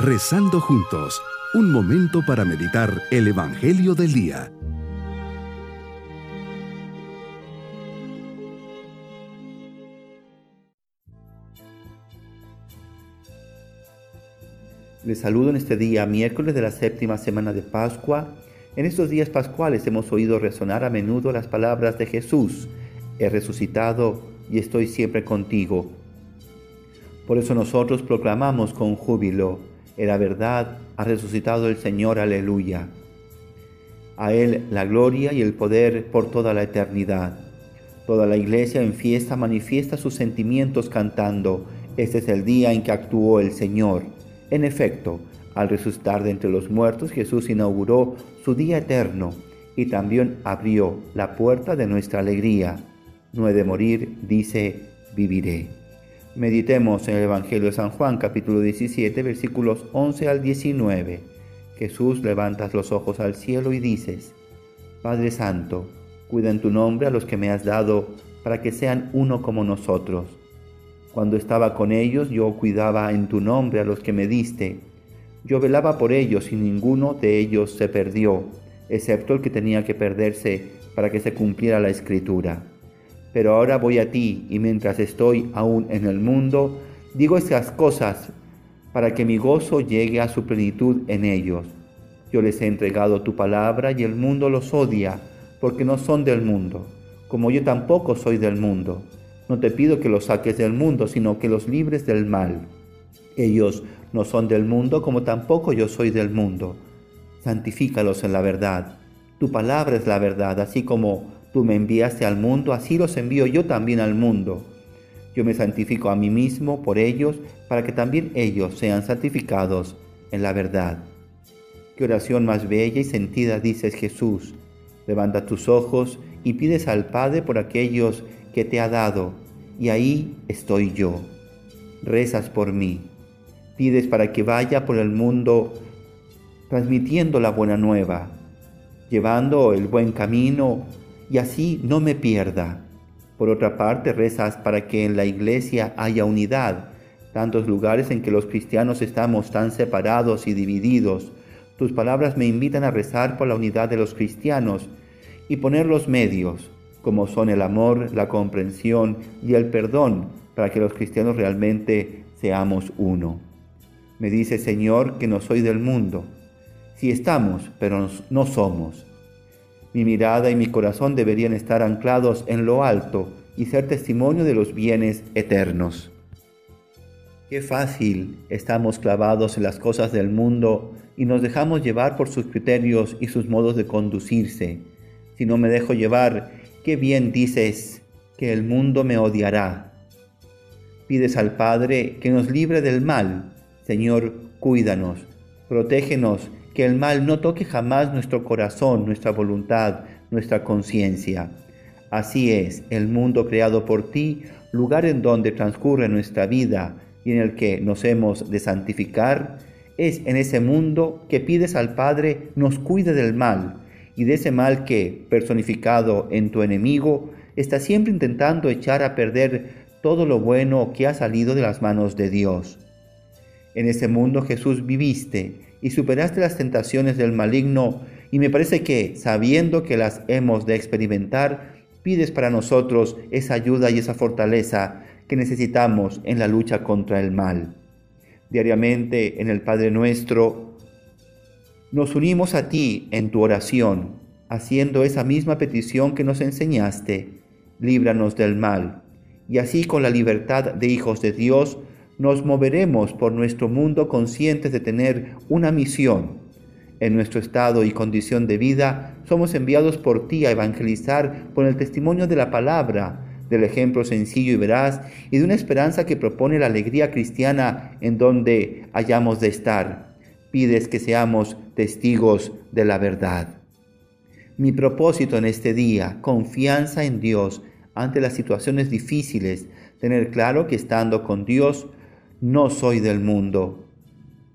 Rezando juntos, un momento para meditar el Evangelio del Día. Les saludo en este día, miércoles de la séptima semana de Pascua. En estos días pascuales hemos oído resonar a menudo las palabras de Jesús. He resucitado y estoy siempre contigo. Por eso nosotros proclamamos con júbilo, en la verdad ha resucitado el Señor, aleluya. A Él la gloria y el poder por toda la eternidad. Toda la iglesia en fiesta manifiesta sus sentimientos cantando, este es el día en que actuó el Señor. En efecto, al resucitar de entre los muertos, Jesús inauguró su día eterno y también abrió la puerta de nuestra alegría. No he de morir, dice, viviré. Meditemos en el Evangelio de San Juan capítulo 17 versículos 11 al 19. Jesús levantas los ojos al cielo y dices, Padre Santo, cuida en tu nombre a los que me has dado para que sean uno como nosotros. Cuando estaba con ellos yo cuidaba en tu nombre a los que me diste. Yo velaba por ellos y ninguno de ellos se perdió, excepto el que tenía que perderse para que se cumpliera la escritura. Pero ahora voy a ti y mientras estoy aún en el mundo, digo estas cosas para que mi gozo llegue a su plenitud en ellos. Yo les he entregado tu palabra y el mundo los odia porque no son del mundo, como yo tampoco soy del mundo. No te pido que los saques del mundo, sino que los libres del mal. Ellos no son del mundo como tampoco yo soy del mundo. Santifícalos en la verdad. Tu palabra es la verdad, así como Tú me enviaste al mundo, así los envío yo también al mundo. Yo me santifico a mí mismo por ellos, para que también ellos sean santificados en la verdad. Qué oración más bella y sentida dices Jesús. Levanta tus ojos y pides al Padre por aquellos que te ha dado, y ahí estoy yo. Rezas por mí. Pides para que vaya por el mundo transmitiendo la buena nueva, llevando el buen camino y así no me pierda. Por otra parte, rezas para que en la iglesia haya unidad, tantos lugares en que los cristianos estamos tan separados y divididos. Tus palabras me invitan a rezar por la unidad de los cristianos y poner los medios, como son el amor, la comprensión y el perdón, para que los cristianos realmente seamos uno. Me dice Señor que no soy del mundo. Si estamos, pero no somos. Mi mirada y mi corazón deberían estar anclados en lo alto y ser testimonio de los bienes eternos. Qué fácil estamos clavados en las cosas del mundo y nos dejamos llevar por sus criterios y sus modos de conducirse. Si no me dejo llevar, qué bien dices que el mundo me odiará. Pides al Padre que nos libre del mal. Señor, cuídanos, protégenos que el mal no toque jamás nuestro corazón, nuestra voluntad, nuestra conciencia. Así es, el mundo creado por ti, lugar en donde transcurre nuestra vida y en el que nos hemos de santificar, es en ese mundo que pides al Padre nos cuide del mal y de ese mal que, personificado en tu enemigo, está siempre intentando echar a perder todo lo bueno que ha salido de las manos de Dios. En ese mundo Jesús viviste y superaste las tentaciones del maligno y me parece que, sabiendo que las hemos de experimentar, pides para nosotros esa ayuda y esa fortaleza que necesitamos en la lucha contra el mal. Diariamente en el Padre nuestro, nos unimos a ti en tu oración, haciendo esa misma petición que nos enseñaste, líbranos del mal, y así con la libertad de hijos de Dios, nos moveremos por nuestro mundo conscientes de tener una misión. En nuestro estado y condición de vida somos enviados por ti a evangelizar con el testimonio de la palabra, del ejemplo sencillo y veraz y de una esperanza que propone la alegría cristiana en donde hayamos de estar. Pides que seamos testigos de la verdad. Mi propósito en este día, confianza en Dios ante las situaciones difíciles, tener claro que estando con Dios no soy del mundo.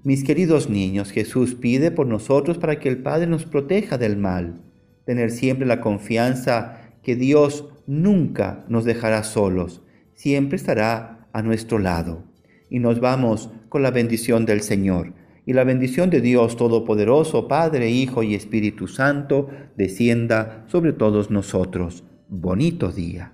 Mis queridos niños, Jesús pide por nosotros para que el Padre nos proteja del mal, tener siempre la confianza que Dios nunca nos dejará solos, siempre estará a nuestro lado. Y nos vamos con la bendición del Señor. y la bendición de Dios Todopoderoso, Padre, Hijo y Espíritu Santo, descienda sobre todos nosotros. Bonito día.